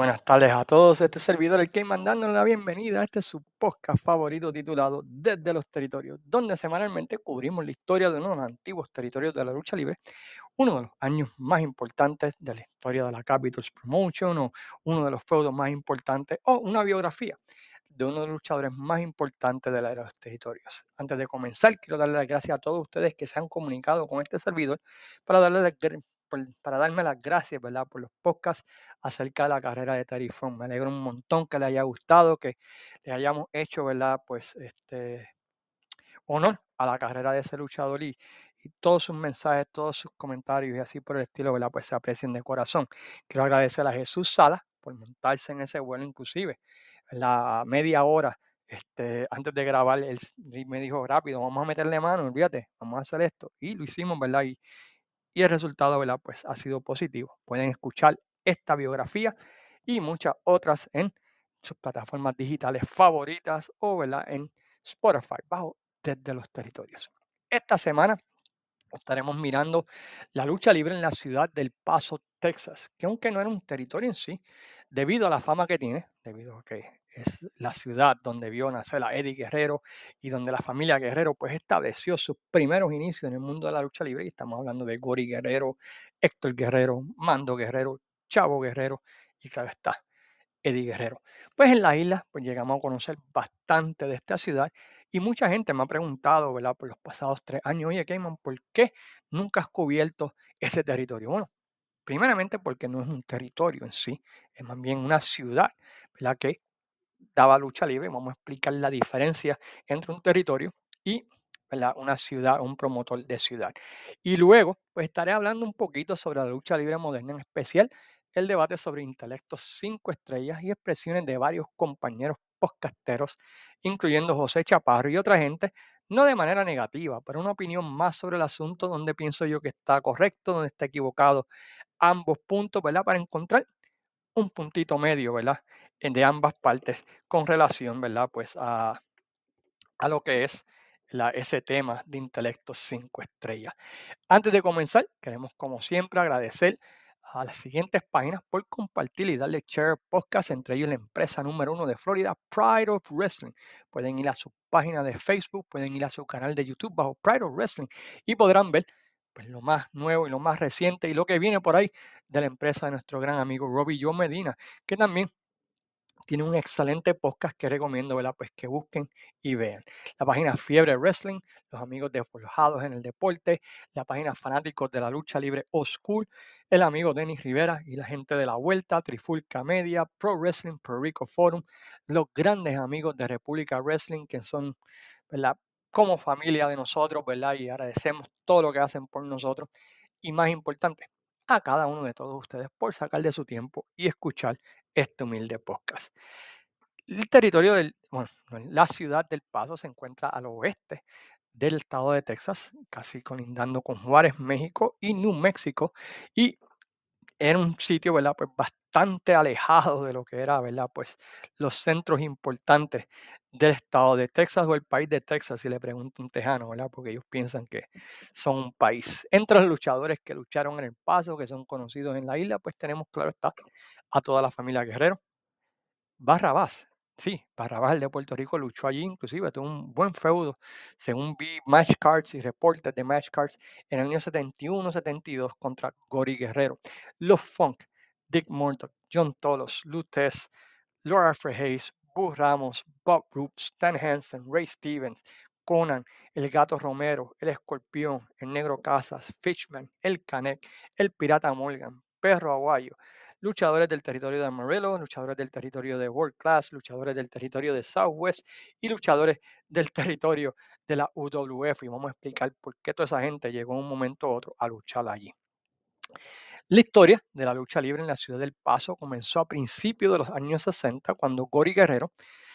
buenas tardes a todos. Este servidor, el que mandándoles la bienvenida a este su podcast favorito titulado Desde los Territorios, donde semanalmente cubrimos la historia de uno de los antiguos territorios de la lucha libre, uno de los años más importantes de la historia de la Capitals Promotion, o uno de los feudos más importantes, o una biografía de uno de los luchadores más importantes de la era de los territorios. Antes de comenzar, quiero darle las gracias a todos ustedes que se han comunicado con este servidor para darle las para darme las gracias, ¿verdad? Por los podcasts acerca de la carrera de Funk. Me alegro un montón que le haya gustado, que le hayamos hecho, ¿verdad? Pues este honor a la carrera de ese luchador y, todos sus mensajes, todos sus comentarios y así por el estilo, ¿verdad? Pues se aprecien de corazón. Quiero agradecer a Jesús Sala por montarse en ese vuelo, inclusive, la media hora este, antes de grabar, él me dijo rápido, vamos a meterle mano, olvídate, vamos a hacer esto. Y lo hicimos, ¿verdad? Y, y el resultado. Pues ha sido positivo. Pueden escuchar esta biografía y muchas otras en sus plataformas digitales favoritas o. En Spotify, bajo desde los territorios. Esta semana estaremos mirando la lucha libre en la ciudad del Paso, Texas, que aunque no era un territorio en sí, debido a la fama que tiene, debido a que es la ciudad donde vio nacer a Eddie Guerrero y donde la familia Guerrero pues estableció sus primeros inicios en el mundo de la lucha libre. Y estamos hablando de Gori Guerrero, Héctor Guerrero, Mando Guerrero, Chavo Guerrero y claro está, Eddie Guerrero. Pues en la isla pues llegamos a conocer bastante de esta ciudad y mucha gente me ha preguntado, ¿verdad? Por los pasados tres años, oye, Cayman, ¿por qué nunca has cubierto ese territorio? Bueno, primeramente porque no es un territorio en sí, es más bien una ciudad, ¿verdad? Que daba lucha libre. Vamos a explicar la diferencia entre un territorio y una ciudad, un promotor de ciudad. Y luego, pues estaré hablando un poquito sobre la lucha libre moderna, en especial el debate sobre intelectos cinco estrellas y expresiones de varios compañeros podcasteros, incluyendo José Chaparro y otra gente, no de manera negativa, pero una opinión más sobre el asunto donde pienso yo que está correcto, donde está equivocado ambos puntos, ¿verdad? Para encontrar un puntito medio, ¿verdad? De ambas partes con relación, ¿verdad? Pues a, a lo que es la, ese tema de intelecto 5 estrellas. Antes de comenzar, queremos como siempre agradecer a las siguientes páginas por compartir y darle share podcast, entre ellos la empresa número uno de Florida, Pride of Wrestling. Pueden ir a su página de Facebook, pueden ir a su canal de YouTube bajo Pride of Wrestling y podrán ver pues, lo más nuevo y lo más reciente y lo que viene por ahí de la empresa de nuestro gran amigo Robbie Joe Medina, que también tiene un excelente podcast que recomiendo, ¿verdad? Pues que busquen y vean. La página Fiebre Wrestling, los amigos de Forjados en el Deporte, la página Fanáticos de la Lucha Libre O School, el amigo Denis Rivera y la gente de la Vuelta, Trifulca Media, Pro Wrestling, Pro Rico Forum, los grandes amigos de República Wrestling que son, ¿verdad? Como familia de nosotros, ¿verdad? Y agradecemos todo lo que hacen por nosotros. Y más importante, a cada uno de todos ustedes por sacar de su tiempo y escuchar este humilde podcast. El territorio del, bueno, la ciudad del Paso se encuentra al oeste del estado de Texas, casi colindando con Juárez, México y New México. Y era un sitio, ¿verdad? Pues bastante alejado de lo que era, ¿verdad? Pues los centros importantes del estado de Texas o el país de Texas, si le pregunto a un tejano, ¿verdad? Porque ellos piensan que son un país. Entre los luchadores que lucharon en el paso, que son conocidos en la isla, pues tenemos, claro está, a toda la familia Guerrero. Barrabás, sí, Barrabás de Puerto Rico luchó allí, inclusive tuvo un buen feudo, según vi match cards y reportes de match cards en el año 71-72 contra Gori Guerrero. Los Funk, Dick Morton, John Tolos, Lutez, Laura Hayes, Boo Ramos, Bob Brooks, Stan Hansen, Ray Stevens, Conan, El Gato Romero, El Escorpión, El Negro Casas, Fishman, El Canek, El Pirata Morgan, Perro Aguayo, luchadores del territorio de Amarillo, luchadores del territorio de World Class, luchadores del territorio de Southwest y luchadores del territorio de la UWF. Y vamos a explicar por qué toda esa gente llegó en un momento u otro a luchar allí. La historia de la lucha libre en la ciudad del Paso comenzó a principios de los años 60 cuando Gori Guerrero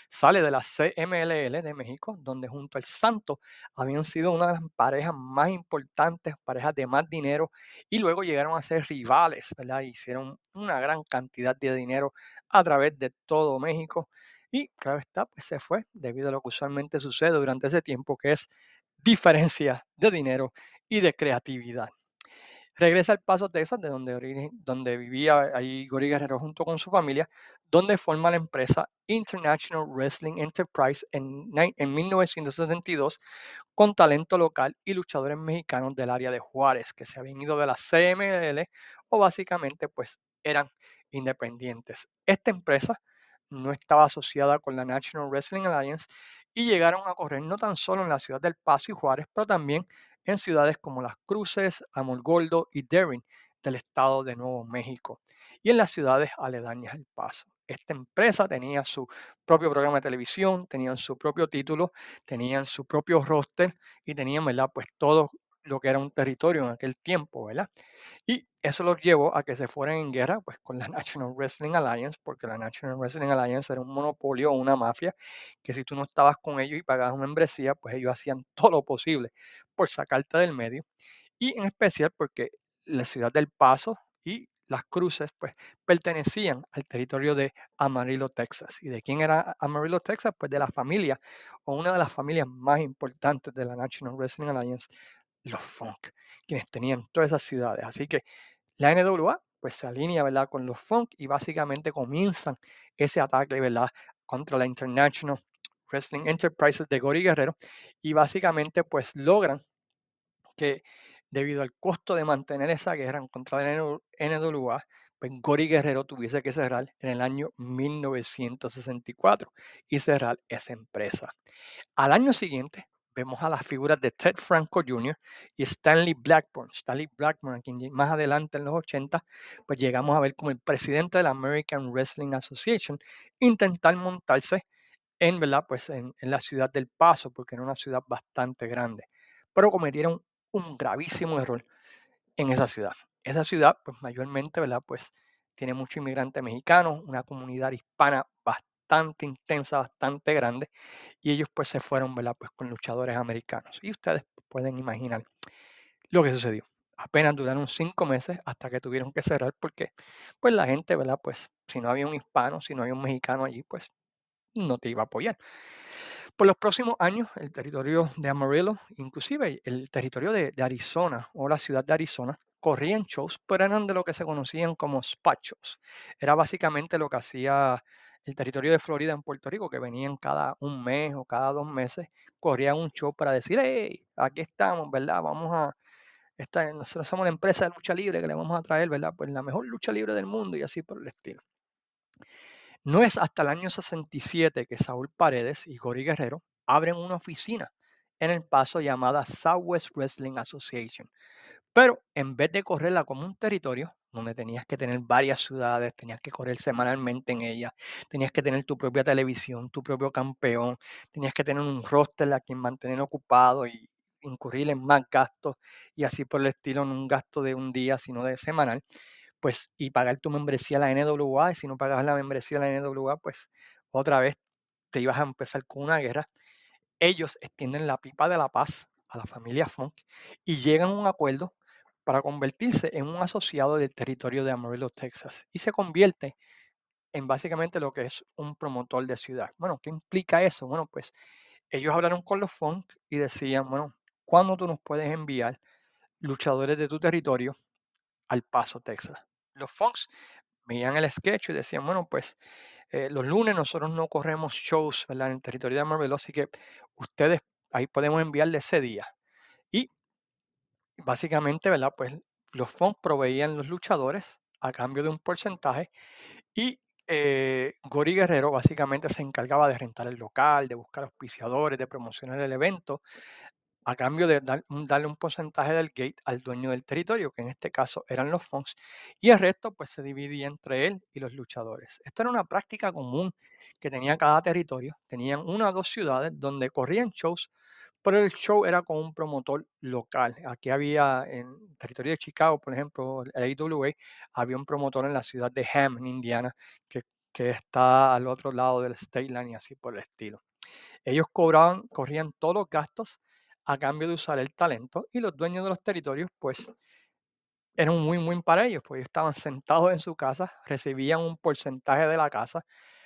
sale de la CMLL de México, donde junto al Santo habían sido una de las parejas más importantes, parejas de más dinero, y luego llegaron a ser rivales, ¿verdad? Hicieron una gran cantidad de dinero a través de todo México. Y claro está, pues se fue debido a lo que usualmente sucede durante ese tiempo, que es diferencia de dinero y de creatividad. Regresa al Paso, Texas, de donde, donde vivía ahí Gori Guerrero junto con su familia, donde forma la empresa International Wrestling Enterprise en, en 1972 con talento local y luchadores mexicanos del área de Juárez, que se habían ido de la CML o básicamente pues eran independientes. Esta empresa no estaba asociada con la National Wrestling Alliance y llegaron a correr no tan solo en la ciudad del Paso y Juárez, pero también en ciudades como Las Cruces, Amolgoldo y Darien del estado de Nuevo México y en las ciudades aledañas al Paso. Esta empresa tenía su propio programa de televisión, tenían su propio título, tenían su propio roster y tenían, ¿verdad? Pues todo lo que era un territorio en aquel tiempo, ¿verdad? Y eso los llevó a que se fueran en guerra pues con la National Wrestling Alliance, porque la National Wrestling Alliance era un monopolio o una mafia que si tú no estabas con ellos y pagabas una membresía, pues ellos hacían todo lo posible por sacarte del medio. Y en especial porque la ciudad del Paso y las cruces pues pertenecían al territorio de Amarillo, Texas. ¿Y de quién era Amarillo, Texas? Pues de la familia o una de las familias más importantes de la National Wrestling Alliance, los Funk, quienes tenían todas esas ciudades. Así que la NWA pues se alinea ¿verdad? con los Funk y básicamente comienzan ese ataque ¿verdad? contra la International Wrestling Enterprises de Gory Guerrero y básicamente pues logran que debido al costo de mantener esa guerra contra la NWA, pues Gory Guerrero tuviese que cerrar en el año 1964 y cerrar esa empresa. Al año siguiente, vemos a las figuras de Ted Franco Jr. y Stanley Blackburn. Stanley Blackburn, a quien más adelante en los 80, pues llegamos a ver como el presidente de la American Wrestling Association intentar montarse en, ¿verdad? Pues en, la ciudad del Paso, porque era una ciudad bastante grande. Pero cometieron un gravísimo error en esa ciudad. Esa ciudad, pues mayormente, ¿verdad? Pues tiene muchos inmigrantes mexicanos, una comunidad hispana bastante intensa, bastante grande, y ellos pues se fueron, ¿verdad? Pues con luchadores americanos. Y ustedes pueden imaginar lo que sucedió. Apenas duraron cinco meses hasta que tuvieron que cerrar porque pues la gente, ¿verdad? Pues si no había un hispano, si no había un mexicano allí, pues no te iba a apoyar. Por los próximos años, el territorio de Amarillo, inclusive el territorio de, de Arizona o la ciudad de Arizona, corrían shows, pero eran de lo que se conocían como spot shows. Era básicamente lo que hacía el territorio de Florida en Puerto Rico, que venían cada un mes o cada dos meses, corrían un show para decir, hey, aquí estamos, ¿verdad? Vamos a, esta, nosotros somos la empresa de lucha libre que le vamos a traer, ¿verdad? Pues la mejor lucha libre del mundo y así por el estilo. No es hasta el año 67 que Saúl Paredes y Gori Guerrero abren una oficina en el paso llamada Southwest Wrestling Association. Pero en vez de correrla como un territorio, donde tenías que tener varias ciudades, tenías que correr semanalmente en ellas, tenías que tener tu propia televisión, tu propio campeón, tenías que tener un roster a quien mantener ocupado y incurrir en más gastos y así por el estilo, no un gasto de un día, sino de semanal, pues y pagar tu membresía a la NWA y si no pagabas la membresía a la NWA, pues otra vez te ibas a empezar con una guerra. Ellos extienden la pipa de la paz a la familia Funk y llegan a un acuerdo para convertirse en un asociado del territorio de Amarillo, Texas, y se convierte en básicamente lo que es un promotor de ciudad. Bueno, ¿qué implica eso? Bueno, pues ellos hablaron con los Funk y decían, bueno, ¿cuándo tú nos puedes enviar luchadores de tu territorio al Paso, Texas? Los Funks veían el sketch y decían, bueno, pues eh, los lunes nosotros no corremos shows en el territorio de Amarillo, así que ustedes ahí podemos enviarle ese día. Básicamente, ¿verdad? Pues los fondos proveían los luchadores a cambio de un porcentaje y eh, Gori Guerrero básicamente se encargaba de rentar el local, de buscar auspiciadores, de promocionar el evento, a cambio de darle un porcentaje del gate al dueño del territorio, que en este caso eran los fonds, y el resto pues se dividía entre él y los luchadores. Esto era una práctica común que tenía cada territorio. Tenían una o dos ciudades donde corrían shows pero el show era con un promotor local. Aquí había, en territorio de Chicago, por ejemplo, el AWA, había un promotor en la ciudad de Ham, en Indiana, que, que está al otro lado del State Line y así por el estilo. Ellos cobraban, corrían todos los gastos a cambio de usar el talento y los dueños de los territorios, pues, eran muy, muy para ellos, pues estaban sentados en su casa, recibían un porcentaje de la casa,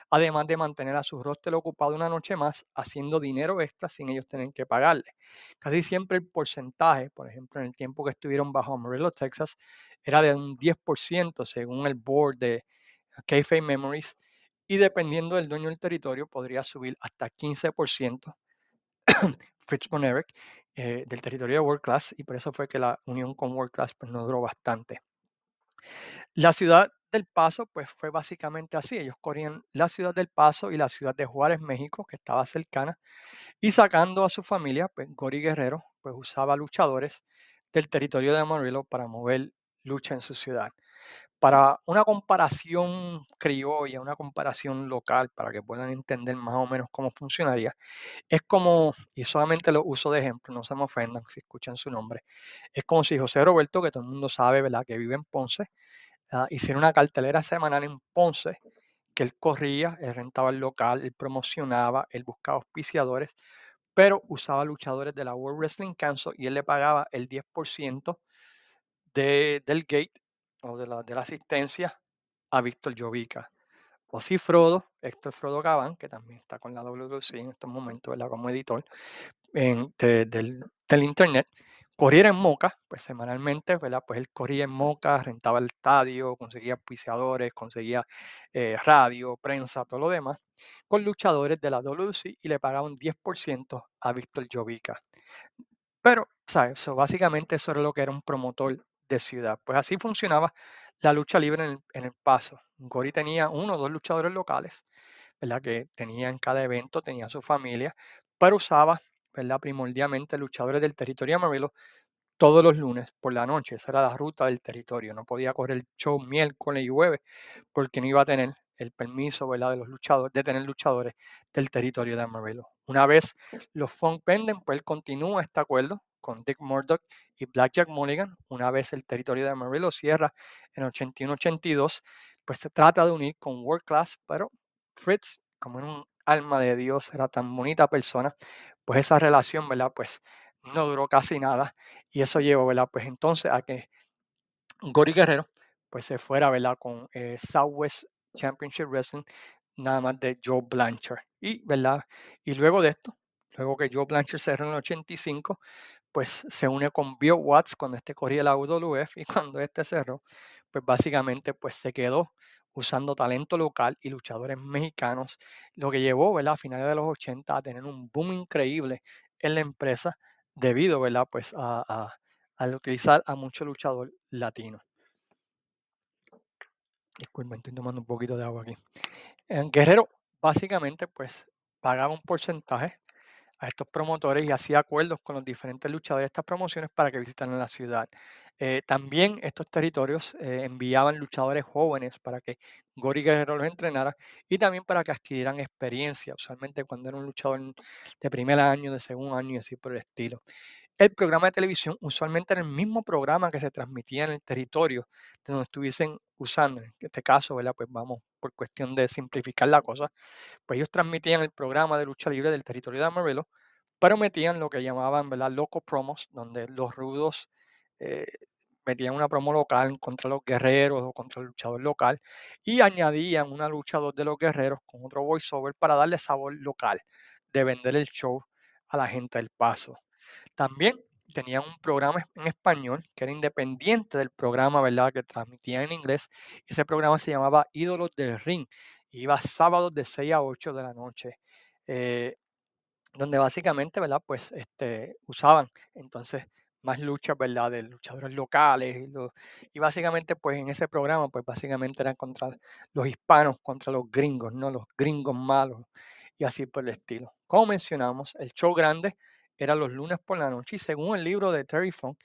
además de mantener a su roster ocupado una noche más, haciendo dinero extra sin ellos tener que pagarle. Casi siempre el porcentaje, por ejemplo, en el tiempo que estuvieron bajo Amarillo, Texas, era de un 10% según el board de Kayfabe Memories, y dependiendo del dueño del territorio, podría subir hasta 15%. Fritz eh, del territorio de World Class, y por eso fue que la unión con World Class pues, no duró bastante. La ciudad del Paso, pues fue básicamente así. Ellos corrían la ciudad del Paso y la ciudad de Juárez, México, que estaba cercana, y sacando a su familia, pues Gori Guerrero, pues usaba luchadores del territorio de Amarillo para mover lucha en su ciudad. Para una comparación criolla, una comparación local, para que puedan entender más o menos cómo funcionaría, es como, y solamente lo uso de ejemplo, no se me ofendan si escuchan su nombre, es como si José Roberto, que todo el mundo sabe, ¿verdad?, que vive en Ponce, uh, hiciera una cartelera semanal en Ponce, que él corría, él rentaba el local, él promocionaba, él buscaba auspiciadores, pero usaba luchadores de la World Wrestling Council y él le pagaba el 10% de, del gate o de la, de la asistencia a Víctor Jovica. O si Frodo, Héctor Frodo Gabán, que también está con la WC en estos momentos, ¿verdad? como editor del, del, internet, corriera en Moca, pues semanalmente, ¿verdad? Pues él corría en Moca, rentaba el estadio, conseguía auspiciadores, conseguía eh, radio, prensa, todo lo demás, con luchadores de la WC y le pagaba un 10% a Víctor Jovica. Pero, ¿sabes? básicamente eso era lo que era un promotor de ciudad. Pues así funcionaba la lucha libre en el, paso. Gori tenía uno o dos luchadores locales, ¿verdad? Que tenía en cada evento, tenía su familia, pero usaba, ¿verdad? Primordialmente luchadores del territorio Amarillo todos los lunes por la noche. Esa era la ruta del territorio. No podía correr el show miércoles y jueves porque no iba a tener el permiso ¿verdad? de los luchadores, de tener luchadores del territorio de Amarillo. Una vez los Funk venden, pues él continúa este acuerdo con Dick Murdoch y Blackjack Mulligan. Una vez el territorio de Amarillo cierra en 81-82, pues se trata de unir con World Class, pero Fritz, como en un alma de Dios, era tan bonita persona, pues esa relación, ¿verdad? Pues no duró casi nada y eso llevó, ¿verdad? Pues entonces a que Gori Guerrero pues se fuera, ¿verdad? Con eh, Southwest Championship Wrestling, nada más de Joe Blanchard. Y, ¿verdad? Y luego de esto, luego que Joe Blanchard cerró en el 85, pues se une con Bill Watts cuando este corría la UWF y cuando este cerró, pues básicamente pues se quedó usando talento local y luchadores mexicanos, lo que llevó, ¿verdad? A finales de los 80 a tener un boom increíble en la empresa debido, ¿verdad? Pues a, al utilizar a muchos luchadores latinos. Disculpen, estoy tomando un poquito de agua aquí. Guerrero, básicamente, pues pagaba un porcentaje a estos promotores y hacía acuerdos con los diferentes luchadores de estas promociones para que visitaran la ciudad. Eh, también estos territorios eh, enviaban luchadores jóvenes para que Gori Guerrero los entrenara y también para que adquirieran experiencia, usualmente cuando era un luchador de primer año, de segundo año y así por el estilo. El programa de televisión usualmente era el mismo programa que se transmitía en el territorio de donde estuviesen usando. En este caso, ¿verdad? Pues vamos, por cuestión de simplificar la cosa, pues ellos transmitían el programa de lucha libre del territorio de Amarillo, pero metían lo que llamaban, ¿verdad? Loco promos, donde los rudos eh, metían una promo local contra los guerreros o contra el luchador local y añadían una lucha de los guerreros con otro voiceover para darle sabor local de vender el show a la gente del paso. También tenían un programa en español que era independiente del programa, ¿verdad? Que transmitían en inglés. Ese programa se llamaba Ídolos del Ring. Iba sábados de 6 a 8 de la noche. Eh, donde básicamente, ¿verdad? Pues este, usaban entonces más luchas, ¿verdad? De luchadores locales. Y, y, básicamente, pues en ese programa, pues básicamente eran contra los hispanos, contra los gringos, ¿no? Los gringos malos y así por el estilo. Como mencionamos, el show grande era los lunes por la noche y según el libro de Terry Funk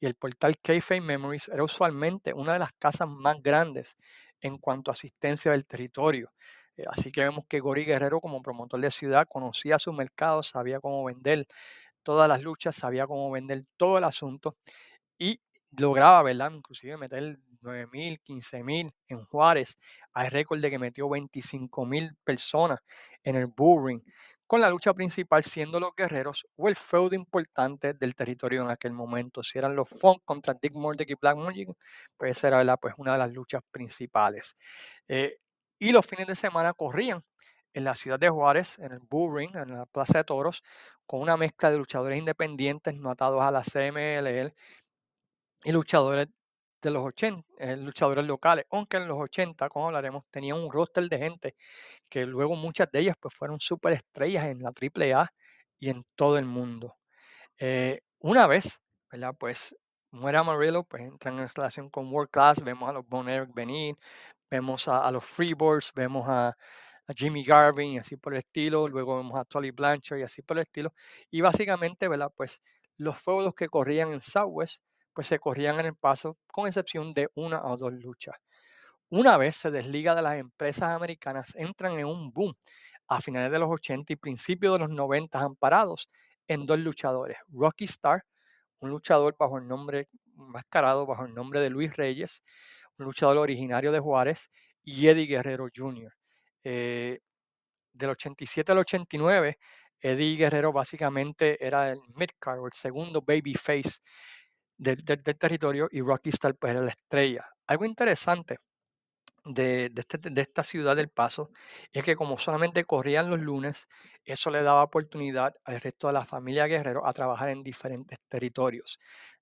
y el portal Kayfabe Memories, era usualmente una de las casas más grandes en cuanto a asistencia del territorio. Eh, así que vemos que Gori Guerrero como promotor de ciudad conocía su mercado, sabía cómo vender todas las luchas, sabía cómo vender todo el asunto y lograba, ¿verdad? Inclusive meter 9.000, 15.000 en Juárez. Hay récord de que metió 25.000 personas en el Bull con la lucha principal siendo los guerreros o el feudo importante del territorio en aquel momento. Si eran los Funk contra Dick Murdoch y Black Magic, pues esa era pues, una de las luchas principales. Eh, y los fines de semana corrían en la ciudad de Juárez, en el Bull Ring, en la Plaza de Toros, con una mezcla de luchadores independientes no atados a la CMLL y luchadores de los 80, eh, luchadores locales, aunque en los 80, como hablaremos, tenían un roster de gente que luego muchas de ellas pues fueron superestrellas en la AAA y en todo el mundo. Eh, una vez, ¿verdad? Pues muere Amarillo, pues entran en relación con World Class, vemos a los Bon Eric venir, vemos a, los Freeboards, vemos a, a, Jimmy Garvin y así por el estilo, luego vemos a Tolly Blanchard y así por el estilo, y básicamente, ¿verdad? Pues los feudos que corrían en Southwest, pues se corrían en el paso, con excepción de una o dos luchas. Una vez se desliga de las empresas americanas, entran en un boom a finales de los 80 y principios de los 90 amparados en dos luchadores, Rocky Star, un luchador bajo el nombre, mascarado bajo el nombre de Luis Reyes, un luchador originario de Juárez, y Eddie Guerrero Jr. Eh, del 87 al 89, Eddie Guerrero básicamente era el midcard o el segundo babyface del, del, territorio y Rocky Star pues era la estrella. Algo interesante de, este, de, esta ciudad del Paso es que como solamente corrían los lunes, eso le daba oportunidad al resto de la familia Guerrero a trabajar en diferentes territorios.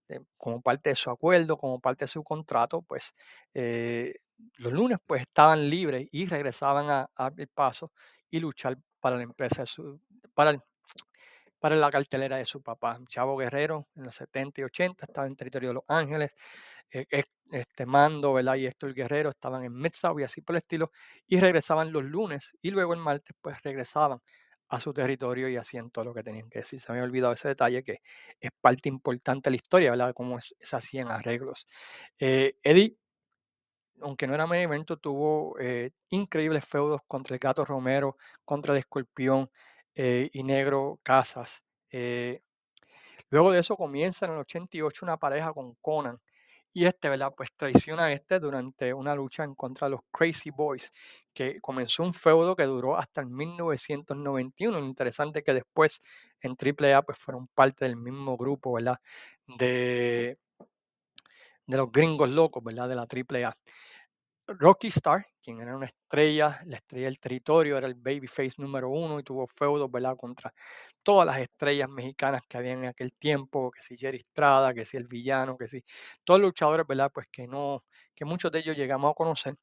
Eh, como parte de su acuerdo, como parte de su contrato, pues eh, los lunes pues estaban libres y regresaban a, El Paso y luchar para la empresa, su, para el, para la cartelera de su papá. Chavo Guerrero en los 70 y 80 estaba en territorio de Los Ángeles, eh, este Mando ¿verdad? y Héctor Guerrero estaban en Mid-South y así por el estilo, y regresaban los lunes y luego el martes pues regresaban a su territorio y hacían todo lo que tenían que decir. Se me había olvidado ese detalle que es parte importante de la historia, ¿verdad? Cómo se hacían arreglos. Eh, Eddie, aunque no era main evento, tuvo eh, increíbles feudos contra el Gato Romero, contra el Escorpión, eh, y Negro Casas. Eh, luego de eso comienza en el 88 una pareja con Conan. Y este, ¿verdad? Pues traiciona a este durante una lucha en contra de los Crazy Boys, que comenzó un feudo que duró hasta el 1991. Lo interesante que después en AAA pues fueron parte del mismo grupo, ¿verdad? De, de los gringos locos, ¿verdad? De la AAA. Rocky Star, quien era una estrella, la estrella del territorio, era el babyface número uno y tuvo feudos, ¿verdad? Contra todas las estrellas mexicanas que habían en aquel tiempo, que si Jerry Estrada, que si el villano, que si todos los luchadores, ¿verdad? Pues que no, que muchos de ellos llegamos a conocer,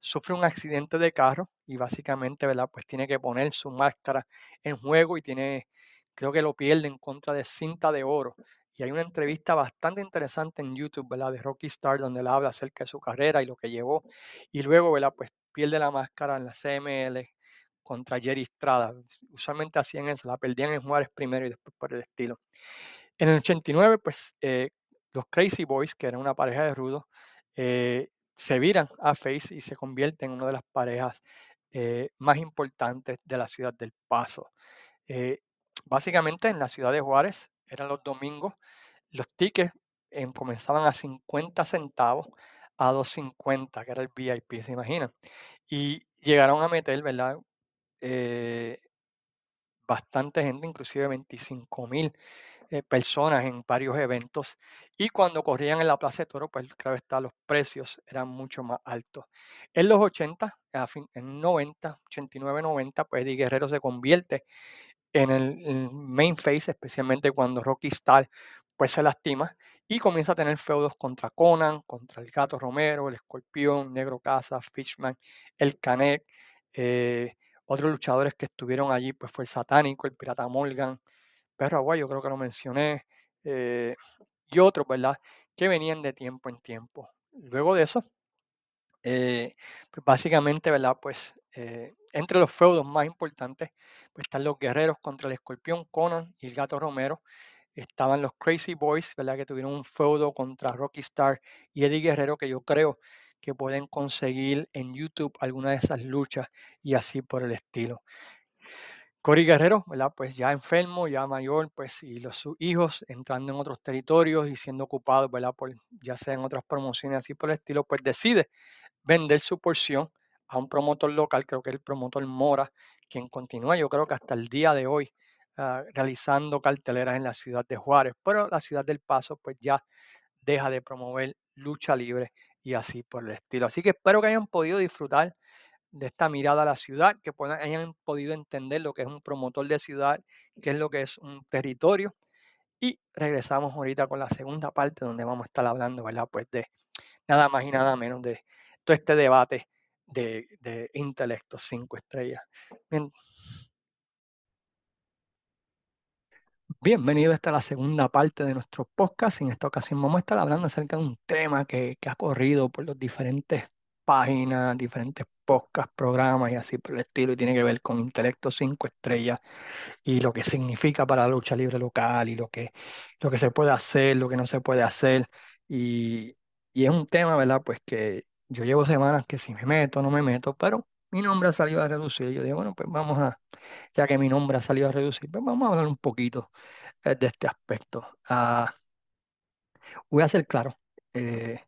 sufre un accidente de carro y básicamente, ¿verdad? Pues tiene que poner su máscara en juego y tiene, creo que lo pierde en contra de cinta de oro y hay una entrevista bastante interesante en YouTube, ¿verdad? De Rocky Star, donde él habla acerca de su carrera y lo que llevó. Y luego, ¿verdad? Pues pierde la máscara en la CML contra Jerry Estrada. Usualmente hacían eso, la perdían en Juárez primero y después por el estilo. En el 89, pues eh, los Crazy Boys, que eran una pareja de rudos, eh, se viran a Face y se convierten en una de las parejas eh, más importantes de la ciudad del Paso. básicamente en la ciudad de Juárez eran los domingos, los tickets em, comenzaban a 50 centavos a 2.50, que era el VIP, ¿se imaginan? Y llegaron a meter, ¿verdad? Eh, bastante gente, inclusive 25 mil eh, personas en varios eventos. Y cuando corrían en la Plaza de Toro, pues claro está, los precios eran mucho más altos. En los 80, en 90, 89, 90, pues Eddie Guerrero se convierte en el, main face, especialmente cuando Rocky Star pues se lastima y comienza a tener feudos contra Conan, contra el Gato Romero, el Escorpión, Negro Casa, Fishman, el Canek. Eh, otros luchadores que estuvieron allí pues fue el Satánico, el Pirata Morgan, Perro Aguayo, creo que lo mencioné, eh, y otros, ¿verdad? Que venían de tiempo en tiempo. Luego de eso, eh, pues básicamente, ¿verdad? Pues eh, entre los feudos más importantes, pues están los guerreros contra el escorpión Conan y el gato Romero. Estaban los Crazy Boys, ¿verdad? Que tuvieron un feudo contra Rocky Star y Eddie Guerrero, que yo creo que pueden conseguir en YouTube alguna de esas luchas y así por el estilo. Cory Guerrero, ¿verdad? Pues ya enfermo, ya mayor, pues, y los sus hijos entrando en otros territorios y siendo ocupados, ¿verdad? Por, ya sea en otras promociones así por el estilo, pues decide vender su porción a un promotor local, creo que es el promotor Mora, quien continúa, yo creo que hasta el día de hoy, ah, realizando carteleras en la ciudad de Juárez, pero la ciudad del Paso pues ya deja de promover lucha libre y así por el estilo. Así que espero que hayan podido disfrutar de esta mirada a la ciudad, que hayan podido entender lo que es un promotor de ciudad, qué es lo que es un territorio. Y regresamos ahorita con la segunda parte donde vamos a estar hablando, ¿verdad? Pues de nada más y nada menos de todo este debate de, de intelectos cinco estrellas. Bien. Bienvenido a la segunda parte de nuestro podcast. En esta ocasión vamos a estar hablando acerca de un tema que, que ha corrido por las diferentes páginas, diferentes podcasts, programas y así por el estilo, y tiene que ver con intelecto cinco estrellas y lo que significa para la lucha libre local y lo que, lo que se puede hacer, lo que no se puede hacer. Y, y es un tema, ¿verdad? Pues que yo llevo semanas que si me meto, no me meto, pero mi nombre ha salido a reducir. Yo digo, bueno, pues vamos a, ya que mi nombre ha salido a reducir, pues vamos a hablar un poquito eh, de este aspecto. Ah, voy a ser claro, eh,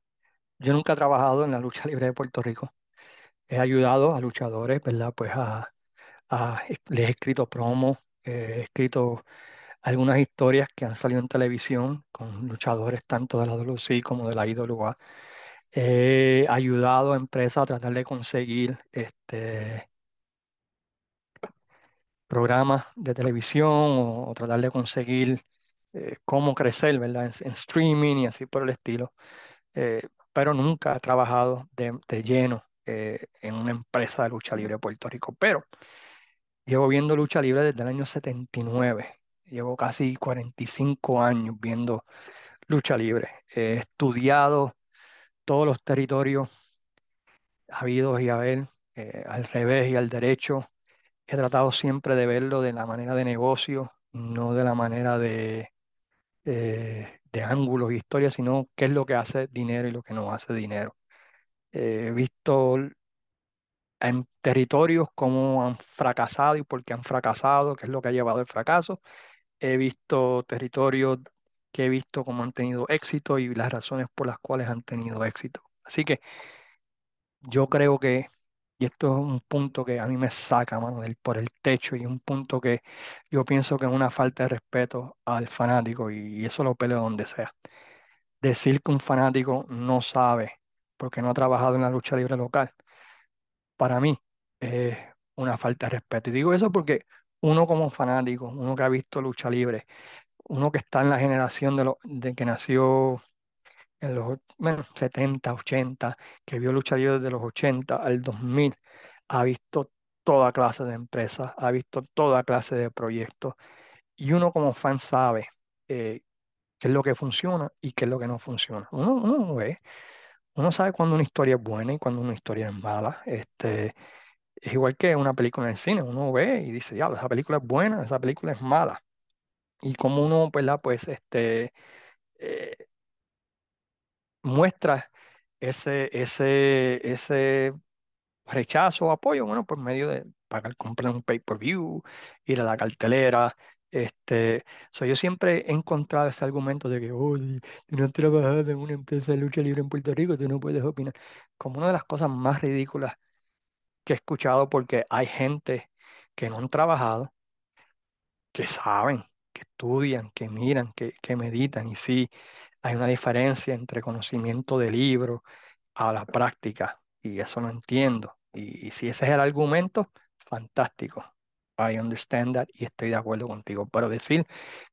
yo nunca he trabajado en la lucha libre de Puerto Rico. He ayudado a luchadores, ¿verdad? Pues a, a- les he escrito promos, eh, he escrito algunas historias que han salido en televisión con luchadores tanto de la WC como de la IWA. He ayudado a empresas a tratar de conseguir este, programas de televisión o, tratar de conseguir eh, cómo crecer, ¿verdad? En, streaming y así por el estilo. Eh, pero nunca he trabajado de, de lleno eh, en una empresa de lucha libre de Puerto Rico. Pero llevo viendo lucha libre desde el año 79. Llevo casi 45 años viendo lucha libre. He estudiado todos los territorios habidos y haber, eh, al revés y al derecho. He tratado siempre de verlo de la manera de negocio, no de la manera de, eh, de ángulos y historias, sino qué es lo que hace dinero y lo que no hace dinero. Eh, he visto en territorios cómo han fracasado y por qué han fracasado, qué es lo que ha llevado al fracaso. He visto territorios que he visto cómo han tenido éxito y las razones por las cuales han tenido éxito. Así que yo creo que, y esto es un punto que a mí me saca, mano, por el techo y un punto que yo pienso que es una falta de respeto al fanático y, eso lo peleo donde sea. Decir que un fanático no sabe porque no ha trabajado en la lucha libre local, para mí es una falta de respeto. Y digo eso porque uno como fanático, uno que ha visto lucha libre, uno que está en la generación de, lo, de que nació en los bueno, 70, 80, que vio lucha desde los 80 al 2000, ha visto toda clase de empresas, ha visto toda clase de proyectos. Y uno como fan sabe eh, qué es lo que funciona y qué es lo que no funciona. Uno, uno ve, uno sabe cuando una historia es buena y cuando una historia es mala. Este, es igual que una película en el cine, uno ve y dice, ya, esa película es buena, esa película es mala. Y como uno, ¿verdad? Pues este, eh, muestra ese, ese, ese rechazo o apoyo, bueno, por medio de pagar, comprar un pay-per-view, ir a la cartelera. Este, so yo siempre he encontrado ese argumento de que, oh, si no has trabajado en una empresa de lucha libre en Puerto Rico, tú no puedes opinar. Como una de las cosas más ridículas que he escuchado porque hay gente que no han trabajado, que saben, que estudian, que miran, que, que meditan. Y sí, hay una diferencia entre conocimiento de libro a la práctica. Y eso no entiendo. Y, si ese es el argumento, fantástico. I understand that y estoy de acuerdo contigo. Pero decir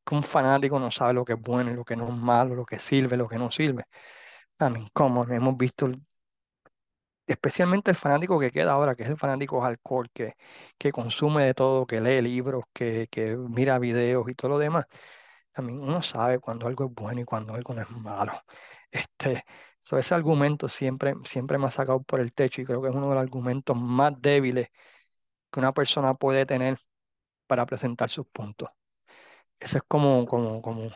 que un fanático no sabe lo que es bueno y lo que no es malo, lo que sirve, lo que no sirve. A mí, como hemos visto especialmente el fanático que queda ahora, que es el fanático hardcore, que, que consume de todo, que lee libros, que, que mira videos y todo lo demás, mí uno sabe cuando algo es bueno y cuando algo no es malo. Este, so ese argumento siempre, siempre me ha sacado por el techo y creo que es uno de los argumentos más débiles que una persona puede tener para presentar sus puntos. Eso es como, como, como,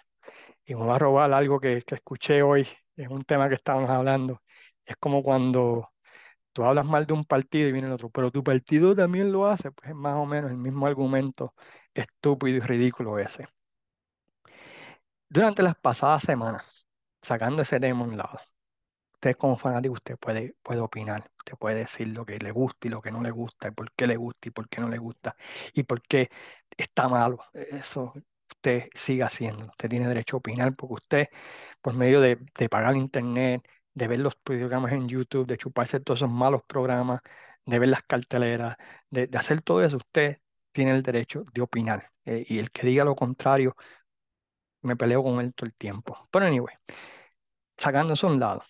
y me va a robar algo que, que escuché hoy, es un tema que estábamos hablando. Es como cuando tú hablas mal de un partido y viene el otro, pero tu partido también lo hace, pues es más o menos el mismo argumento estúpido y ridículo ese. Durante las pasadas semanas, sacando ese tema a un lado, usted como fanático, usted puede, puede opinar, usted puede decir lo que le gusta y lo que no le gusta, y por qué le gusta y por qué no le gusta, y por qué está malo. Eso usted siga haciendo, usted tiene derecho a opinar porque usted, por medio de, de pagar internet, de ver los programas en YouTube, de chuparse todos esos malos programas, de ver las carteleras, de, de hacer todo eso, usted tiene el derecho de opinar. Eh, y el que diga lo contrario, me peleo con él todo el tiempo. Pero anyway, sacando a un lado,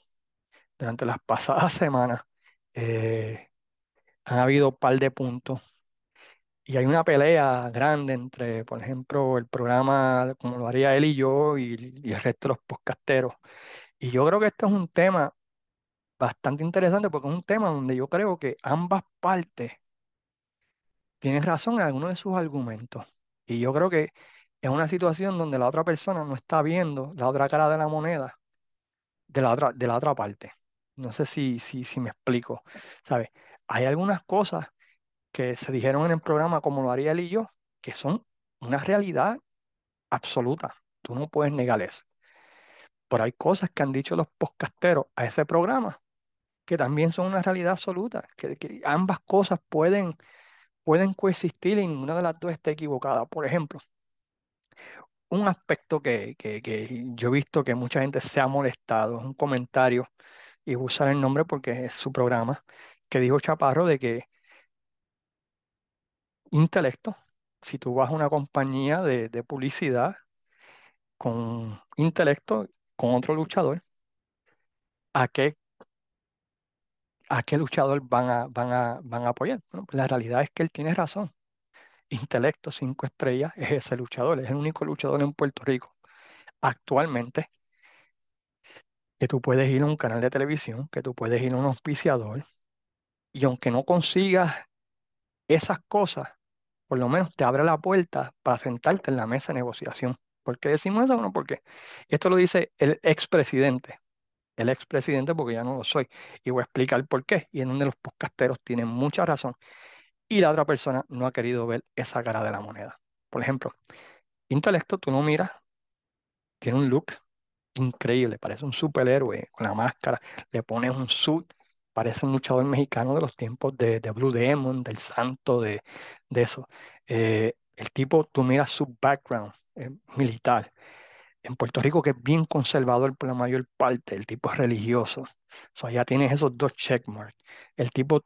durante las pasadas semanas eh, han habido un par de puntos y hay una pelea grande entre, por ejemplo, el programa como lo haría él y yo y, y el resto de los podcasteros. Y yo creo que este es un tema bastante interesante porque es un tema donde yo creo que ambas partes tienen razón en algunos de sus argumentos. Y yo creo que es una situación donde la otra persona no está viendo la otra cara de la moneda de la otra, de la otra parte. No sé si, si, si me explico. ¿Sabes? Hay algunas cosas que se dijeron en el programa, como lo haría él y yo, que son una realidad absoluta. Tú no puedes negar eso. Pero hay cosas que han dicho los podcasteros a ese programa que también son una realidad absoluta, que, ambas cosas pueden, pueden coexistir y ninguna de las dos está equivocada. Por ejemplo, un aspecto que, que, que yo he visto que mucha gente se ha molestado, es un comentario, y usar el nombre porque es su programa, que dijo Chaparro de que intelecto, si tú vas a una compañía de, de publicidad con intelecto, con otro luchador, ¿a qué, a qué luchador van a, van a, van a apoyar? La realidad es que él tiene razón. Intelecto cinco estrellas es ese luchador, es el único luchador en Puerto Rico actualmente que tú puedes ir a un canal de televisión, que tú puedes ir a un auspiciador, y aunque no consigas esas cosas, por lo menos te abre la puerta para sentarte en la mesa de negociación. ¿Por qué decimos eso? Bueno, porque esto lo dice el expresidente, el expresidente porque ya no lo soy, y voy a explicar por qué, y en donde los podcasteros tienen mucha razón, y la otra persona no ha querido ver esa cara de la moneda. Por ejemplo, intelecto, tú no miras, tiene un look increíble, parece un superhéroe con la máscara, le pones un suit, parece un luchador mexicano de los tiempos de, de Blue Demon, del Santo, de, de eso. Eh, el tipo, tú miras su background eh, militar. En Puerto Rico, que es bien conservador por la mayor parte, el tipo es religioso. O sea, ya tienes esos dos checkmarks. El tipo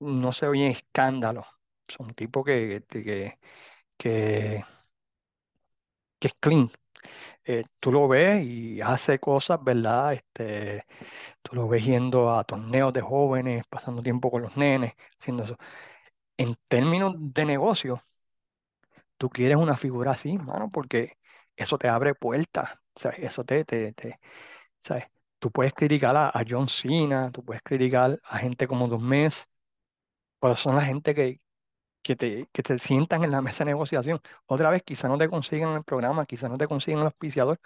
no se oye escándalo. Es un tipo que, que, que, que es clean, eh, tú lo ves y hace cosas, ¿verdad? Este, tú lo ves yendo a torneos de jóvenes, pasando tiempo con los nenes, haciendo eso. En términos de negocio, tú quieres una figura así, mano, porque eso te abre puertas, ¿sabes? Eso te, te, ¿sabes? Tú puedes criticar a, John Cena, tú puedes criticar a gente como Dos Mes, pero son la gente que, que te, que te sientan en la mesa de negociación. Otra vez, quizá no te consiguen el programa, quizá no te consiguen el auspiciador,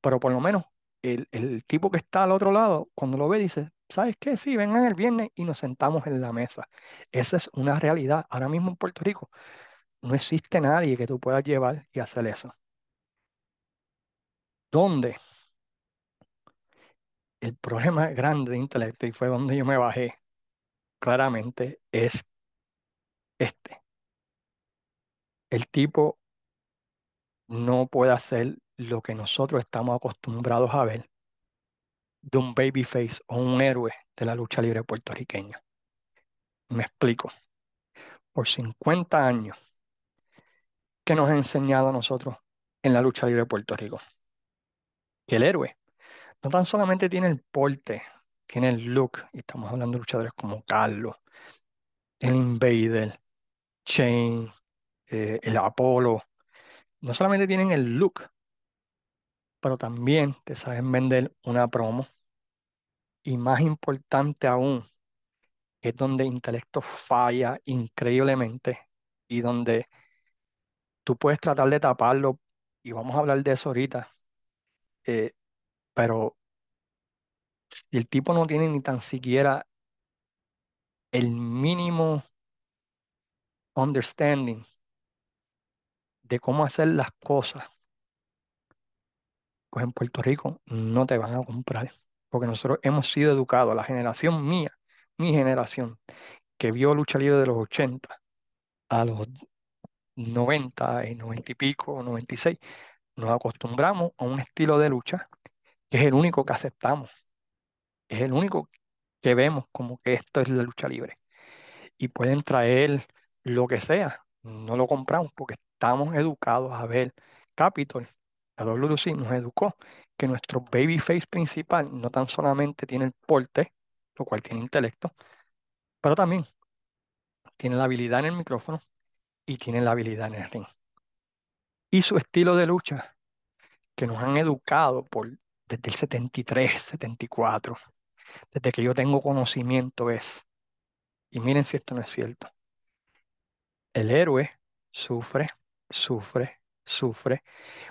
pero por lo menos el, el tipo que está al otro lado, cuando lo ve, dice, ¿sabes qué? Sí, vengan el viernes y nos sentamos en la mesa. Esa es una realidad. Ahora mismo en Puerto Rico no existe nadie que tú puedas llevar y hacer eso. Donde el problema grande de intelecto, y fue donde yo me bajé claramente, es este. El tipo no puede hacer lo que nosotros estamos acostumbrados a ver de un babyface o un héroe de la lucha libre puertorriqueña. Me explico. Por 50 años, ¿qué nos ha enseñado a nosotros en la lucha libre de Puerto Rico? Que el héroe no tan solamente tiene el porte, tiene el look, y estamos hablando de luchadores como Carlos, el Invader, Shane, eh, el Apolo, no solamente tienen el look, pero también te saben vender una promo. Y más importante aún, es donde intelecto falla increíblemente y donde tú puedes tratar de taparlo, y vamos a hablar de eso ahorita, eh, pero si el tipo no tiene ni tan siquiera el mínimo understanding de cómo hacer las cosas, pues en Puerto Rico no te van a comprar, porque nosotros hemos sido educados, la generación mía, mi generación, que vio lucha libre de los 80 a los 90 y 90 y pico, 96, nos acostumbramos a un estilo de lucha que es el único que aceptamos, es el único que vemos como que esto es la lucha libre. y pueden traer lo que sea. No lo compramos porque estamos educados a ver. Capitol, la WC nos educó que nuestro babyface principal no tan solamente tiene el porte, lo cual tiene intelecto, pero también tiene la habilidad en el micrófono y tiene la habilidad en el ring. Y su estilo de lucha, que nos han educado por, desde el 73, 74, desde que yo tengo conocimiento es, y miren si esto no es cierto, el héroe sufre, sufre, sufre.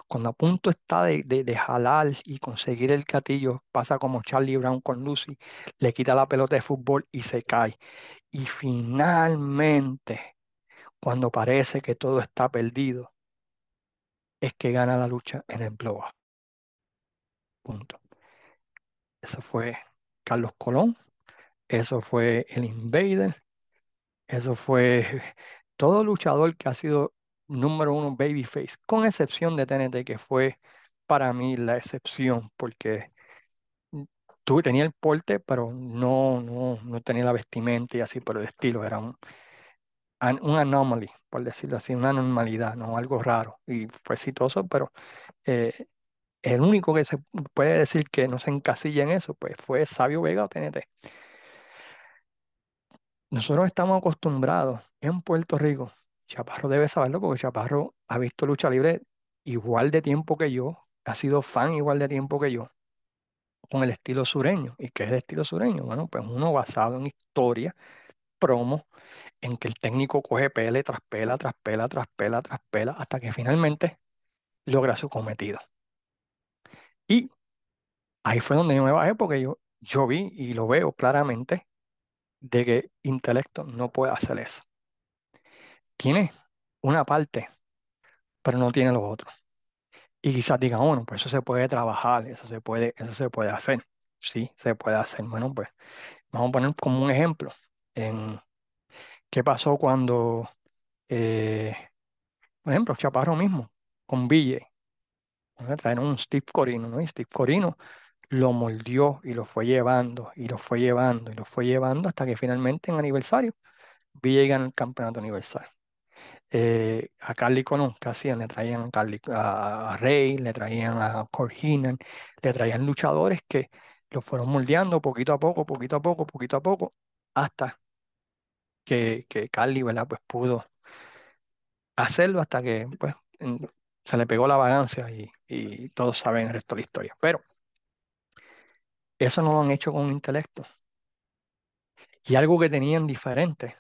Cuando a punto está de, de, jalar y conseguir el gatillo, pasa como Charlie Brown con Lucy, le quita la pelota de fútbol y se cae. Y finalmente, cuando parece que todo está perdido, es que gana la lucha en el blow Punto. Eso fue Carlos Colón, eso fue el Invader, eso fue todo luchador que ha sido número uno babyface, con excepción de TNT, que fue para mí la excepción, porque tú tenía el porte, pero no, no, no tenía la vestimenta y así por el estilo, era un, un anomaly, por decirlo así, una normalidad, no algo raro, y fue exitoso, pero eh, el único que se puede decir que no se encasilla en eso, pues fue Sabio Vega o TNT. Nosotros estamos acostumbrados en Puerto Rico, Chaparro debe saberlo porque Chaparro ha visto lucha libre igual de tiempo que yo, ha sido fan igual de tiempo que yo, con el estilo sureño. ¿Y qué es el estilo sureño? Bueno, pues uno basado en historia, promo, en que el técnico coge pele tras pela, tras pela, tras pela, tras pela, hasta que finalmente logra su cometido. Y ahí fue donde yo me bajé porque yo, yo vi y lo veo claramente de que intelecto no puede hacer eso. Tiene una parte, pero no tiene los otros. Y quizás digan, bueno, pues eso se puede trabajar, eso se puede, eso se puede hacer. Sí, se puede hacer. Bueno, pues vamos a poner como un ejemplo en qué pasó cuando, eh, por ejemplo, Chaparro mismo, con Ville, trajeron un Steve Corino, ¿no? Y Steve Corino lo moldeó y lo fue llevando, y lo fue llevando, y lo fue llevando hasta que finalmente en aniversario, Ville gana el campeonato universal. Eh, a Carly Colón, que hacían? Le traían a, Carly, a, Rey, le traían a Corginan, le traían luchadores que lo fueron moldeando poquito a poco, poquito a poco, poquito a poco, hasta que, que Carly. Pues pudo hacerlo hasta que pues, se le pegó la vagancia y, todos saben el resto de la historia. Pero eso no lo han hecho con intelecto. Y algo que tenían diferente,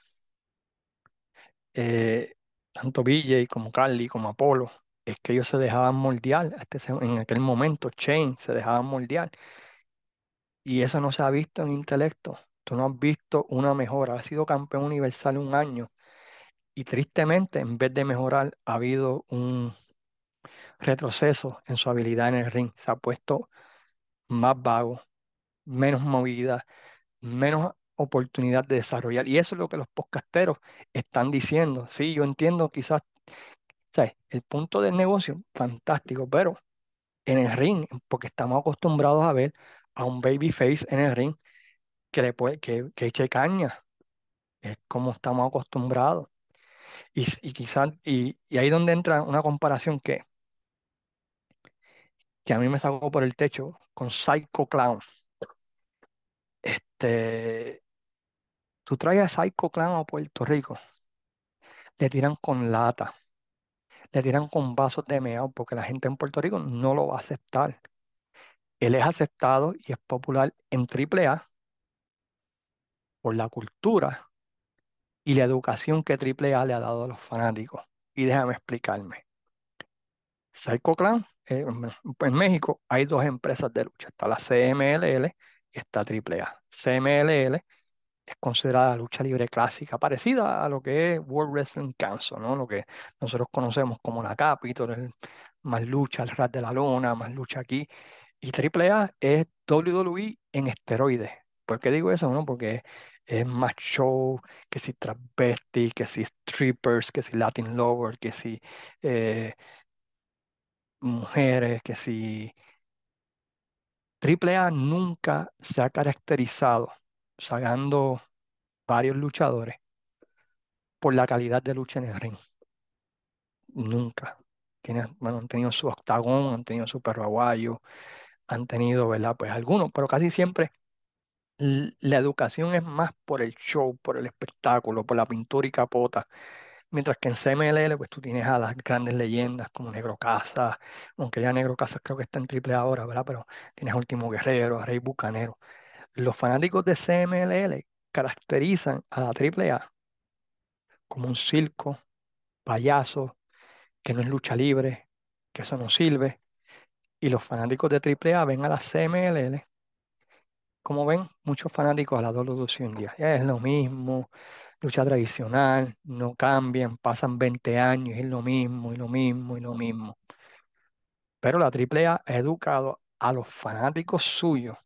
eh, tanto BJ como Carly como Apolo, es que ellos se dejaban moldear. Este, en aquel momento, Chain se dejaban moldear. Y eso no se ha visto en intelecto. No has visto una mejora. Ha sido campeón universal un año. Y tristemente, en vez de mejorar, ha habido un retroceso en su habilidad en el ring. Se ha puesto más vago, menos movida, menos oportunidad de desarrollar. Y eso es lo que los podcasteros están diciendo. Sí, yo entiendo quizás, el punto del negocio, fantástico, pero en el ring, porque estamos acostumbrados a ver a un babyface en el ring que le puede, que, que eche caña. Es como estamos acostumbrados. Y, y quizás, y, y ahí donde entra una comparación que, que a mí me sacó por el techo con Psycho Clown. Este, tú traes a Psycho Clown a Puerto Rico, le tiran con lata, le tiran con vasos de meao, porque la gente en Puerto Rico no lo va a aceptar. Él es aceptado y es popular en AAA por la cultura y la educación que AAA le ha dado a los fanáticos. Y déjame explicarme. Psycho Clan, eh, en México hay dos empresas de lucha. Está la CMLL y está AAA. CMLL es considerada lucha libre clásica, parecida a lo que es World Wrestling Council, ¿no? Lo que nosotros conocemos como la Capitol, más lucha, el Rat de la Luna, más lucha aquí. Y AAA es WWE en esteroides. ¿Por qué digo eso? No? Porque es más show, que si travesti, que si strippers, que si Latin lover, que si eh, mujeres, que si AAA nunca se ha caracterizado sacando varios luchadores por la calidad de lucha en el ring. Nunca. Tienen, bueno, han tenido su octagón, han tenido su perro aguayo, han tenido, ¿verdad? Pues algunos, pero casi siempre la educación es más por el show, por el espectáculo, por la pintura y capota. Mientras que en CMLL, pues tú tienes a las grandes leyendas como Negro Casas, aunque ya Negro Casas creo que está en triple ahora, ¿verdad? Pero tienes a Último Guerrero, a Rey Bucanero. Los fanáticos de CMLL caracterizan a la triple A como un circo, payaso, que no es lucha libre, que eso no sirve. Y los fanáticos de triple A ven a la CMLL, como ven muchos fanáticos a la hoy en día. Es lo mismo, lucha tradicional, no cambian, pasan 20 años es lo mismo, y lo mismo, y lo mismo. Pero la AAA ha educado a los fanáticos suyos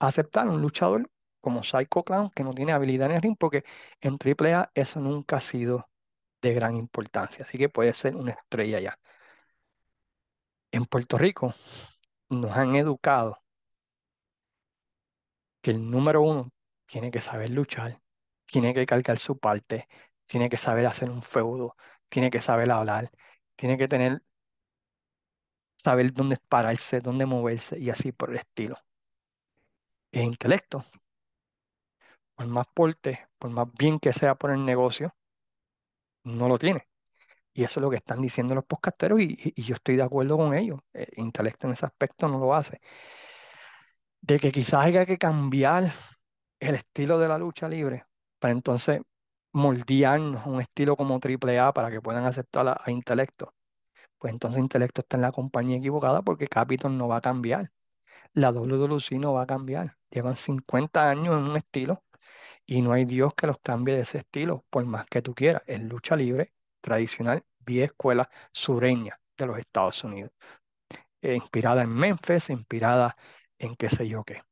a aceptar un luchador como Psycho Clown que no tiene habilidad en el ring, porque en AAA eso nunca ha sido de gran importancia. Así que puede ser una estrella ya. En Puerto Rico nos han educado que el número uno tiene que saber luchar, tiene que cargar su parte, tiene que saber hacer un feudo, tiene que saber hablar, tiene que tener, saber dónde pararse, dónde moverse y así por el estilo. El intelecto, por más porte, por más bien que sea por el negocio, no lo tiene. Y eso es lo que están diciendo los podcasteros y, y- yo estoy de acuerdo con ellos. El intelecto en ese aspecto no lo hace. De que quizás haya que cambiar el estilo de la lucha libre para entonces moldearnos un estilo como triple A para que puedan aceptar a, a Intelecto. Pues entonces Intelecto está en la compañía equivocada porque Capitol no va a cambiar. La WWC no va a cambiar. Llevan 50 años en un estilo y no hay Dios que los cambie de ese estilo, por más que tú quieras. Es lucha libre, tradicional, vieja escuela sureña de los Estados Unidos. Eh, inspirada en Memphis, inspirada en qué sé yo qué.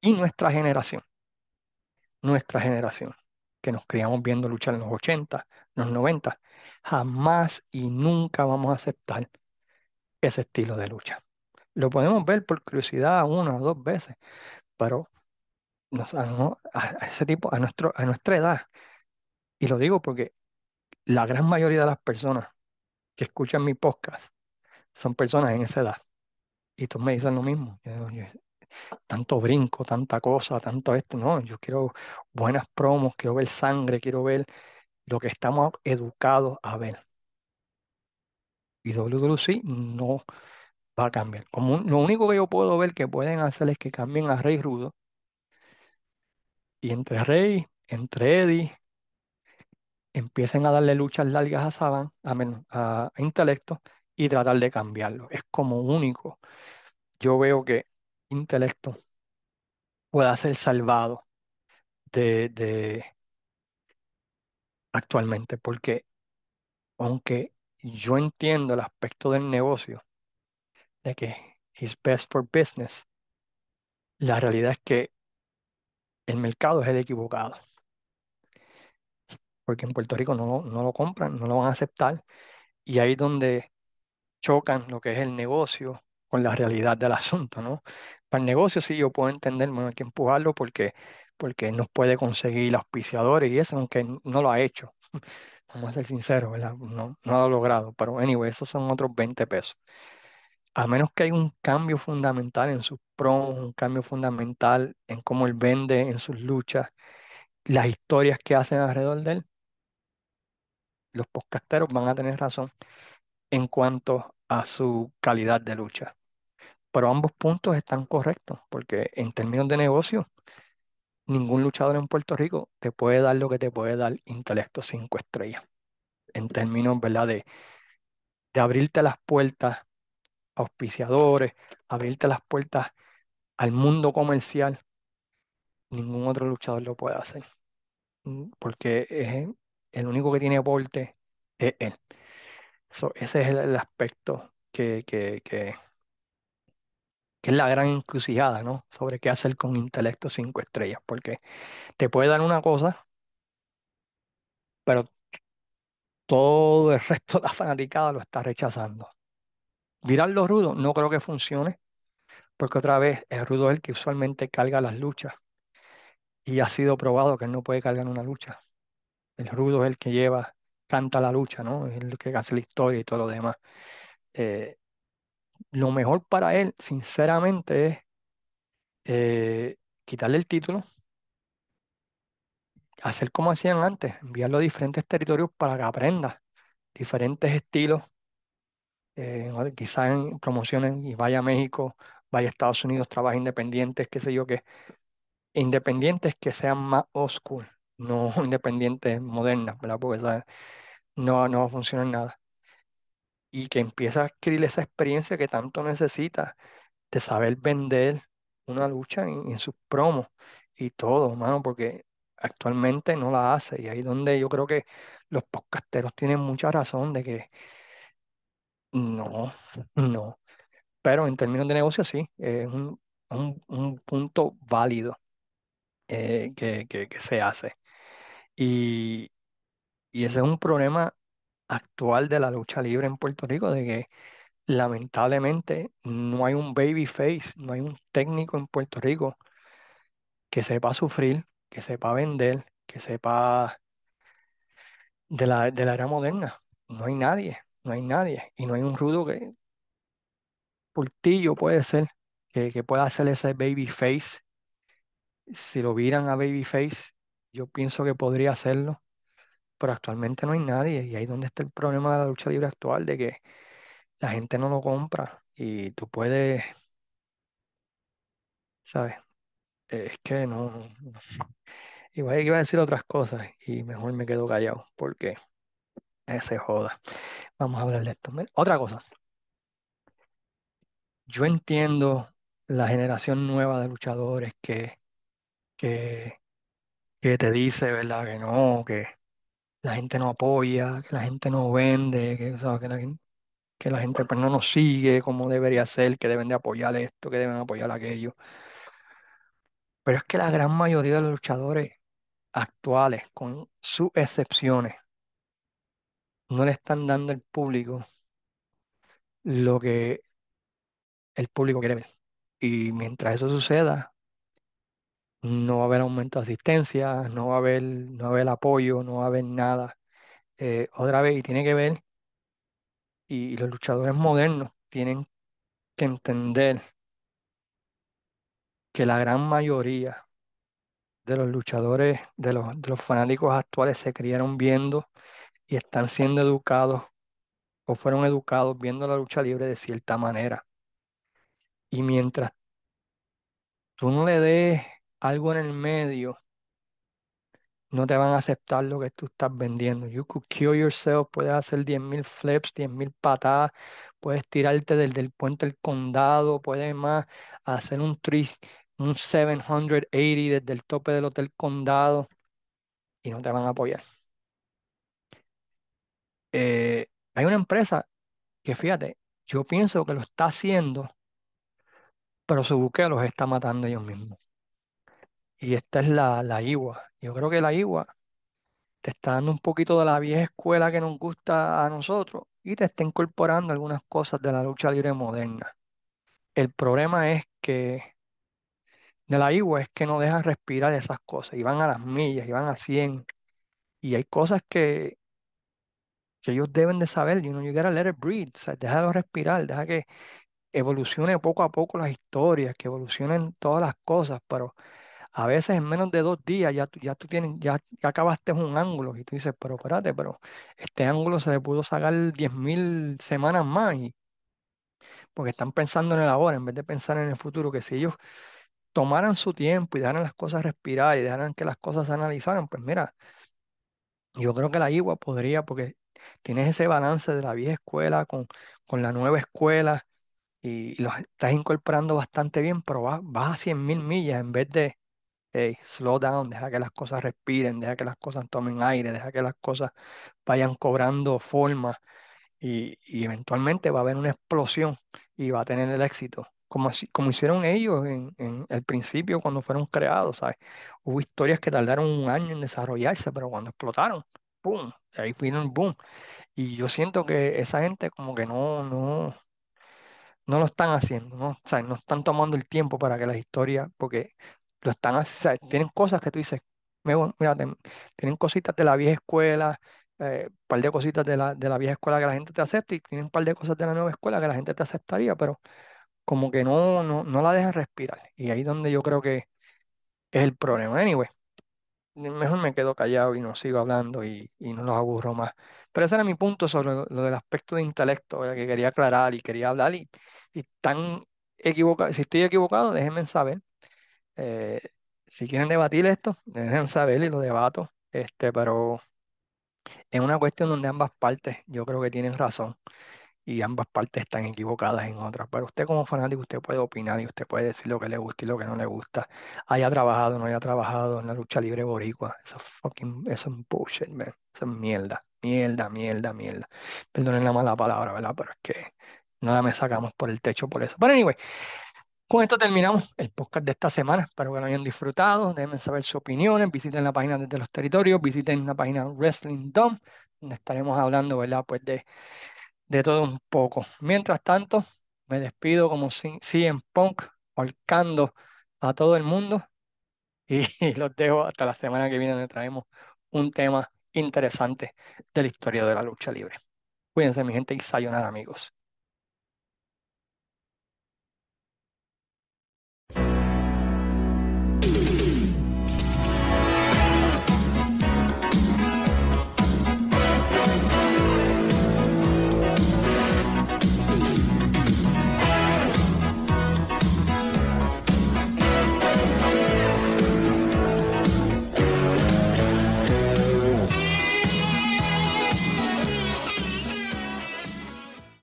Y nuestra generación nuestra generación, que nos criamos viendo luchar en los 80, los 90, jamás y nunca vamos a aceptar ese estilo de lucha. Lo podemos ver por curiosidad una o dos veces, pero nos- a, no- a- a ese tipo, a, nuestro, a nuestra edad, y lo digo porque la gran mayoría de las personas que escuchan mi podcast son personas en esa edad. Y tú me dices lo mismo. Yo "Oye, tanto brinco, tanta cosa, tanto esto. No, yo quiero buenas promos, quiero ver sangre, quiero ver lo que estamos educados a ver. Y WWC no va a cambiar. Como un- lo único que yo puedo ver que pueden hacer es que cambien a Rey Rudo. Y entre Rey, entre Eddie, empiecen a darle luchas largas a Saban, a, a, a Intelecto, y tratar de cambiarlo. Es como único. Yo veo que Intelecto pueda ser salvado de, de actualmente, porque aunque yo entiendo el aspecto del negocio, de que he's best for business, la realidad es que el mercado es el equivocado, porque en Puerto Rico no, no lo compran, no lo van a aceptar, y ahí es donde chocan lo que es el negocio con la realidad del asunto, ¿no? Para el negocio sí yo puedo entender, bueno, hay que empujarlo porque, porque no puede conseguir auspiciadores y eso, aunque no lo ha hecho. Vamos a ser sinceros, ¿verdad? No, no lo ha logrado, pero anyway, esos son otros 20 pesos. A menos que haya un cambio fundamental en sus promos, un cambio fundamental en cómo él vende, en sus luchas, las historias que hacen alrededor de él, los podcasteros van a tener razón en cuanto a su calidad de lucha. Pero ambos puntos están correctos, porque en términos de negocio, ningún luchador en Puerto Rico te puede dar lo que te puede dar Intelecto 5 estrellas. En términos, ¿verdad? De, de abrirte las puertas a auspiciadores, abrirte las puertas al mundo comercial, ningún otro luchador lo puede hacer. Mm, Porque es el único que tiene porte es él. So, ese es el, aspecto que, es la gran encrucijada, ¿no? Sobre qué hacer con intelecto cinco estrellas, porque te puede dar una cosa, pero todo el resto de la fanaticada lo está rechazando. Virar los rudos no creo que funcione, porque otra vez el rudo es el que usualmente carga las luchas y ha sido probado que él no puede cargar una lucha. el rudo es el que lleva, canta la lucha, ¿no? Es el que hace la historia y todo lo demás. Eh, lo mejor para él, sinceramente, es eh, quitarle el título, hacer como hacían antes, enviarlo a diferentes territorios para que aprenda diferentes estilos, eh, quizás en promociones y vaya a México, vaya a Estados Unidos, trabaja independientes, qué sé yo qué, independientes que sean más school, no independientes modernas, ¿verdad? Porque ¿sabes? No, no va a funcionar nada. Y que empiece a adquirir esa experiencia que tanto necesita de saber vender una lucha en, en sus promos y todo, mano, porque actualmente no la hace. Y ahí donde yo creo que los podcasteros tienen mucha razón de que no, no. Pero en términos de negocio sí, es un, un- un punto válido eh, que, que- que se hace. Y, y ese es un problema actual de la lucha libre en Puerto Rico, de que lamentablemente no hay un babyface, no hay un técnico en Puerto Rico que sepa sufrir, que sepa vender, que sepa de la, de la era moderna. No hay nadie, no hay nadie. Y no hay un rudo que, Portillo puede ser, que, que pueda hacer ese babyface. Si lo vieran a babyface, yo pienso que podría hacerlo, pero actualmente no hay nadie. Y ahí es donde está el problema de la lucha libre actual, de que la gente no lo compra y tú puedes, ¿sabes? Eh, Es que no, no- no. Iba a decir otras cosas y mejor me quedo callado porque ese joda. Vamos a hablar de esto. Otra cosa, yo entiendo la generación nueva de luchadores que, que, que te dice, ¿verdad? Que no, que la gente no apoya, que la gente no vende, que, que la gente pues, no nos sigue como debería ser, que deben de apoyar esto, que deben apoyar aquello. Pero es que la gran mayoría de los luchadores actuales, con sus excepciones, no le están dando al público lo que el público quiere ver. Y mientras eso suceda, no va a haber aumento de asistencia, no va a haber, no va a haber apoyo, no va a haber nada. Eh, otra vez, y tiene que ver, y, y los luchadores modernos tienen que entender que la gran mayoría de los luchadores, de los, de los fanáticos actuales se criaron viendo y están siendo educados o fueron educados viendo la lucha libre de cierta manera. Y mientras tú no le des algo en el medio, no te van a aceptar lo que tú estás vendiendo. You could kill yourself, puedes hacer 10.000 flips, 10.000 patadas, puedes tirarte del, del puente del condado, puedes más hacer un, tri- un 780 desde el tope del hotel condado y no te van a apoyar. Eh, hay una empresa que, fíjate, yo pienso que lo está haciendo, pero su buqueo los está matando ellos mismos. Y esta es la, la IWA. Yo creo que la IWA te está dando un poquito de la vieja escuela que nos gusta a nosotros y te está incorporando algunas cosas de la lucha libre moderna. El problema es que de la IWA es que no dejan respirar esas cosas y van a las millas y van a 100 y hay cosas que, que ellos deben de saber, you know, you gotta let it breathe, o sea, déjalo respirar, deja que evolucione poco a poco las historias, que evolucionen todas las cosas, pero a veces en menos de dos días ya ya tú tienes, ya, acabaste un ángulo y tú dices, pero espérate, pero este ángulo se le pudo sacar 10.000 semanas más y porque están pensando en el ahora en vez de pensar en el futuro, que si ellos tomaran su tiempo y dejaran las cosas respirar y dejaran que las cosas se analizaran, pues mira, yo creo que la IWA podría, porque tienes ese balance de la vieja escuela con, con la nueva escuela y los estás incorporando bastante bien, pero vas, vas a 100.000 millas en vez de Slow down, deja que las cosas respiren, deja que las cosas tomen aire, deja que las cosas vayan cobrando forma y, eventualmente va a haber una explosión y va a tener el éxito, como, como hicieron ellos en, el principio cuando fueron creados, ¿sabes? Hubo historias que tardaron un año en desarrollarse, pero cuando explotaron, ¡pum! Ahí vino el boom. Y yo siento que esa gente como que no, no, no lo están haciendo, ¿no? O no están tomando el tiempo para que las historias, porque lo están haciendo, tienen cosas que tú dices, mira, tienen cositas de la vieja escuela, un eh, par de cositas de la, de la vieja escuela que la gente te acepta y tienen un par de cosas de la nueva escuela que la gente te aceptaría, pero como que no, no, no la dejan respirar. Y ahí es donde yo creo que es el problema. Anyway, mejor me quedo callado y no sigo hablando y, y no los aburro más. Pero ese era mi punto sobre lo, del aspecto de intelecto, que quería aclarar y quería hablar y, y tan equivocado, si estoy equivocado, déjenme saber. Eh, si quieren debatir esto, déjenme saber y lo debato. Este, pero es una cuestión donde ambas partes yo creo que tienen razón y ambas partes están equivocadas en otras. Pero usted como fanático, usted puede opinar y usted puede decir lo que le gusta y lo que no le gusta. Haya trabajado no haya trabajado en la lucha libre boricua. Eso es fucking, eso es bullshit, man. Eso es mierda, mierda, mierda, mierda. Perdonen la mala palabra, ¿verdad? Pero es que nada me sacamos por el techo por eso. Pero anyway, con esto terminamos el podcast de esta semana. Espero que lo hayan disfrutado. Déjenme saber sus opiniones. Visiten la página desde los territorios. Visiten la página Wrestling Dome, donde estaremos hablando, ¿verdad? Pues de de todo un poco. Mientras tanto, me despido como CM Punk, holcando a todo el mundo y, los dejo hasta la semana que viene donde traemos un tema interesante de la historia de la lucha libre. Cuídense mi gente y sayonara amigos.